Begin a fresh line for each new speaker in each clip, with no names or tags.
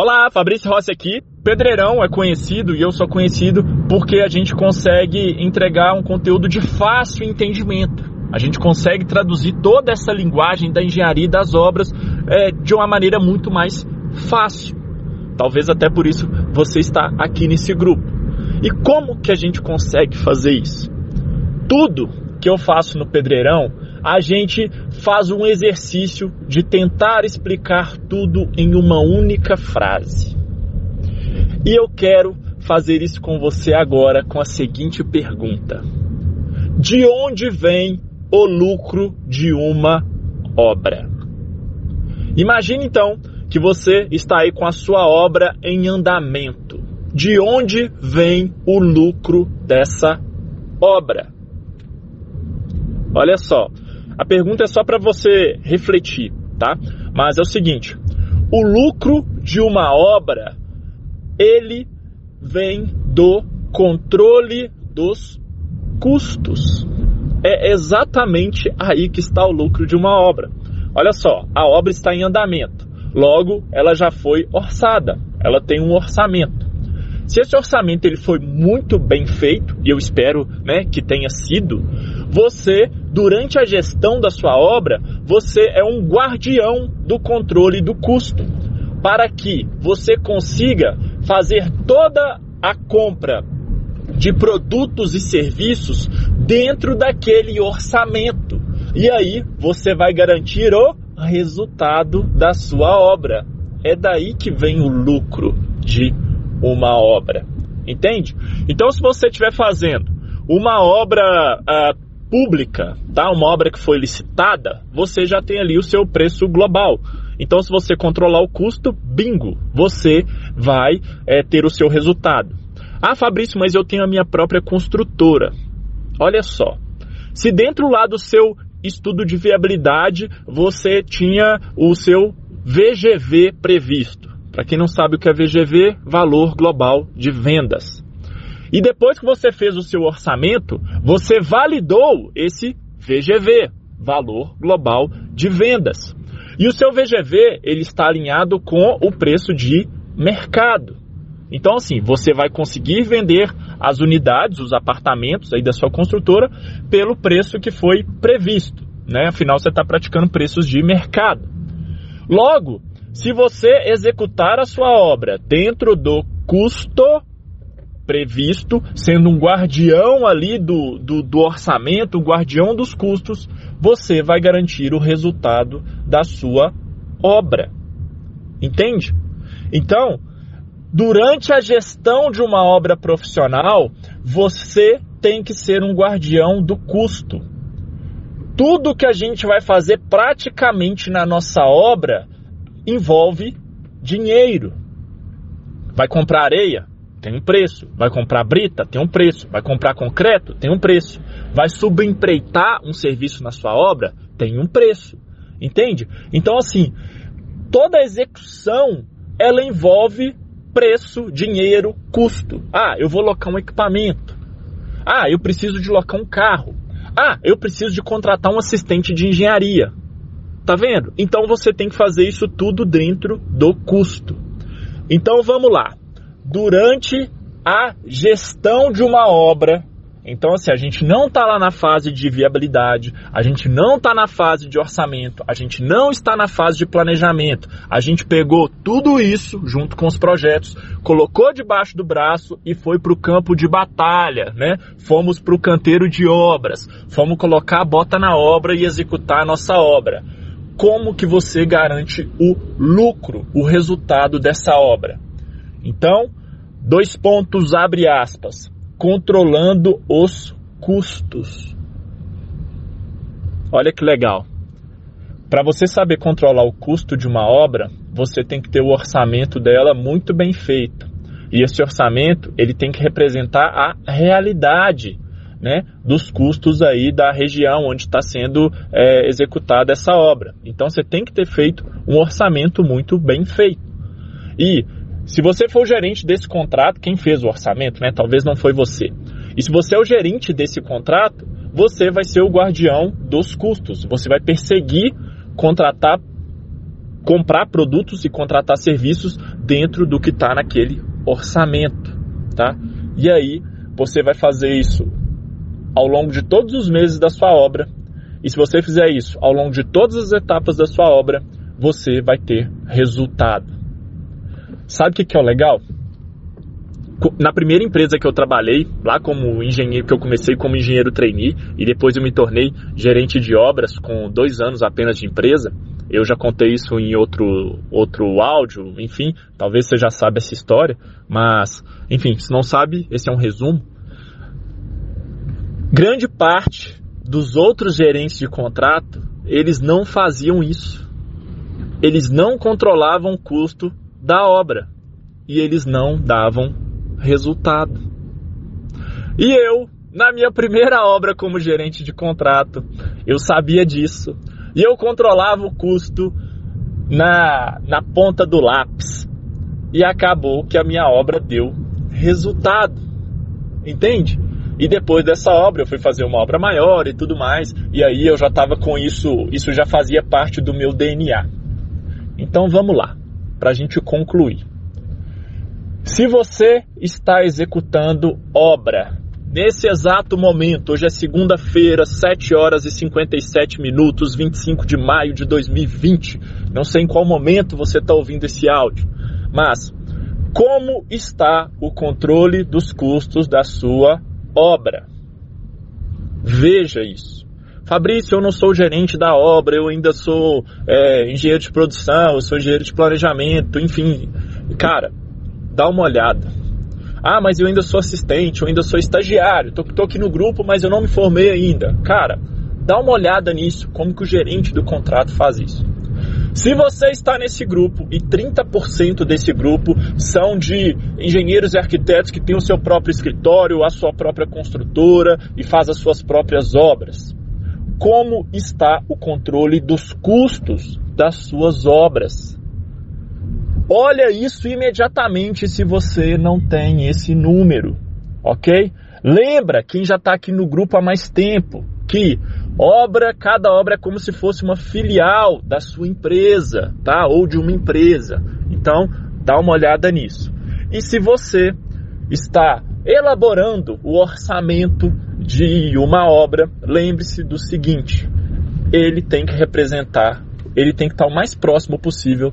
Olá, Fabrício Rossi aqui. Pedreirão é conhecido e eu sou conhecido porque a gente consegue entregar um conteúdo de fácil entendimento. A gente consegue traduzir toda essa linguagem da engenharia e das obras é, de uma maneira muito mais fácil. Talvez até por isso você está aqui nesse grupo. E como que a gente consegue fazer isso? Tudo que eu faço no Pedreirão a gente faz um exercício de tentar explicar tudo em uma única frase. E eu quero fazer isso com você agora com a seguinte pergunta: De onde vem o lucro de uma obra? Imagine então que você está aí com a sua obra em andamento. De onde vem o lucro dessa obra? Olha só, a pergunta é só para você refletir, tá? Mas é o seguinte: o lucro de uma obra ele vem do controle dos custos. É exatamente aí que está o lucro de uma obra. Olha só, a obra está em andamento. Logo, ela já foi orçada. Ela tem um orçamento. Se esse orçamento ele foi muito bem feito, e eu espero né, que tenha sido, você, durante a gestão da sua obra, você é um guardião do controle do custo, para que você consiga fazer toda a compra de produtos e serviços dentro daquele orçamento. E aí você vai garantir o resultado da sua obra. É daí que vem o lucro de uma obra. Entende? Então, se você estiver fazendo uma obra uh, pública, tá? Uma obra que foi licitada, você já tem ali o seu preço global. Então, se você controlar o custo, bingo, você vai é, ter o seu resultado. Ah, Fabrício, mas eu tenho a minha própria construtora. Olha só, se dentro lá do seu estudo de viabilidade você tinha o seu VGV previsto. Para quem não sabe o que é VGV, valor global de vendas. E depois que você fez o seu orçamento, você validou esse VGV, valor global de vendas. E o seu VGV, ele está alinhado com o preço de mercado. Então assim, você vai conseguir vender as unidades, os apartamentos aí da sua construtora pelo preço que foi previsto, né? Afinal você está praticando preços de mercado. Logo, se você executar a sua obra dentro do custo previsto, sendo um guardião ali do, do, do orçamento, um guardião dos custos, você vai garantir o resultado da sua obra. Entende? Então, durante a gestão de uma obra profissional, você tem que ser um guardião do custo. Tudo que a gente vai fazer praticamente na nossa obra envolve dinheiro. Vai comprar areia? Tem um preço. Vai comprar brita, tem um preço. Vai comprar concreto, tem um preço. Vai subempreitar um serviço na sua obra, tem um preço. Entende? Então, assim, toda execução ela envolve preço, dinheiro, custo. Ah, eu vou locar um equipamento. Ah, eu preciso de locar um carro. Ah, eu preciso de contratar um assistente de engenharia. Tá vendo? Então você tem que fazer isso tudo dentro do custo. Então vamos lá durante a gestão de uma obra. Então, assim, a gente não está lá na fase de viabilidade, a gente não está na fase de orçamento, a gente não está na fase de planejamento. A gente pegou tudo isso junto com os projetos, colocou debaixo do braço e foi para o campo de batalha, né? Fomos para o canteiro de obras, fomos colocar a bota na obra e executar a nossa obra. Como que você garante o lucro, o resultado dessa obra? Então, dois pontos, abre aspas, controlando os custos. Olha que legal. Para você saber controlar o custo de uma obra, você tem que ter o orçamento dela muito bem feito. E esse orçamento, ele tem que representar a realidade né, dos custos aí da região onde está sendo é, executada essa obra. Então você tem que ter feito um orçamento muito bem feito. E se você for o gerente desse contrato, quem fez o orçamento, né? Talvez não foi você. E se você é o gerente desse contrato, você vai ser o guardião dos custos. Você vai perseguir contratar comprar produtos e contratar serviços dentro do que está naquele orçamento, tá? E aí você vai fazer isso ao longo de todos os meses da sua obra. E se você fizer isso ao longo de todas as etapas da sua obra, você vai ter resultado. Sabe o que, que é o legal? Na primeira empresa que eu trabalhei, lá como engenheiro, que eu comecei como engenheiro trainee e depois eu me tornei gerente de obras com dois anos apenas de empresa, eu já contei isso em outro, outro áudio, enfim, talvez você já sabe essa história, mas, enfim, se não sabe, esse é um resumo. Grande parte dos outros gerentes de contrato, eles não faziam isso. Eles não controlavam o custo da obra e eles não davam resultado. E eu, na minha primeira obra como gerente de contrato, eu sabia disso. E eu controlava o custo na, na ponta do lápis. E acabou que a minha obra deu resultado. Entende? E depois dessa obra eu fui fazer uma obra maior e tudo mais. E aí eu já estava com isso, isso já fazia parte do meu DNA. Então vamos lá, para a gente concluir. Se você está executando obra nesse exato momento, hoje é segunda-feira, 7 horas e 57 minutos, 25 de maio de 2020. Não sei em qual momento você está ouvindo esse áudio, mas como está o controle dos custos da sua obra. Veja isso. Fabrício, eu não sou gerente da obra, eu ainda sou é, engenheiro de produção, eu sou engenheiro de planejamento, enfim. Cara, dá uma olhada. Ah, mas eu ainda sou assistente, eu ainda sou estagiário, tô, tô aqui no grupo, mas eu não me formei ainda. Cara, dá uma olhada nisso, como que o gerente do contrato faz isso. Se você está nesse grupo e 30% desse grupo são de engenheiros e arquitetos que têm o seu próprio escritório, a sua própria construtora e faz as suas próprias obras, como está o controle dos custos das suas obras? Olha isso imediatamente se você não tem esse número, ok? Lembra quem já está aqui no grupo há mais tempo que Obra, cada obra é como se fosse uma filial da sua empresa, tá? Ou de uma empresa. Então, dá uma olhada nisso. E se você está elaborando o orçamento de uma obra, lembre-se do seguinte: ele tem que representar, ele tem que estar o mais próximo possível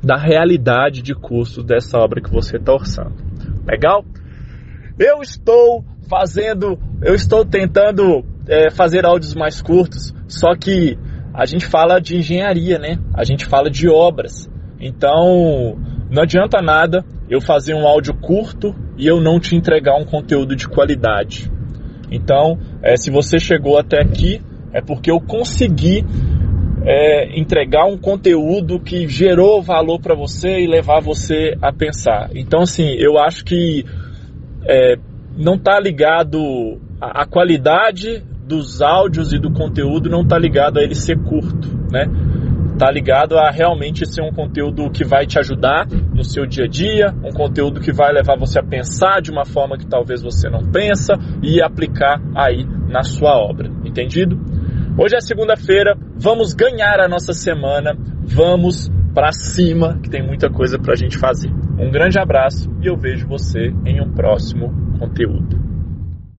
da realidade de custo dessa obra que você está orçando. Legal? Eu estou fazendo, eu estou tentando é, fazer áudios mais curtos, só que a gente fala de engenharia, né? A gente fala de obras. Então, não adianta nada eu fazer um áudio curto e eu não te entregar um conteúdo de qualidade. Então, é, se você chegou até aqui, é porque eu consegui é, entregar um conteúdo que gerou valor para você e levar você a pensar. Então, assim, eu acho que é, não está ligado a, a qualidade dos áudios e do conteúdo não está ligado a ele ser curto, né? Tá ligado a realmente ser um conteúdo que vai te ajudar no seu dia a dia, um conteúdo que vai levar você a pensar de uma forma que talvez você não pensa e aplicar aí na sua obra, entendido? Hoje é segunda-feira, vamos ganhar a nossa semana, vamos para cima, que tem muita coisa para a gente fazer. Um grande abraço e eu vejo você em um próximo conteúdo.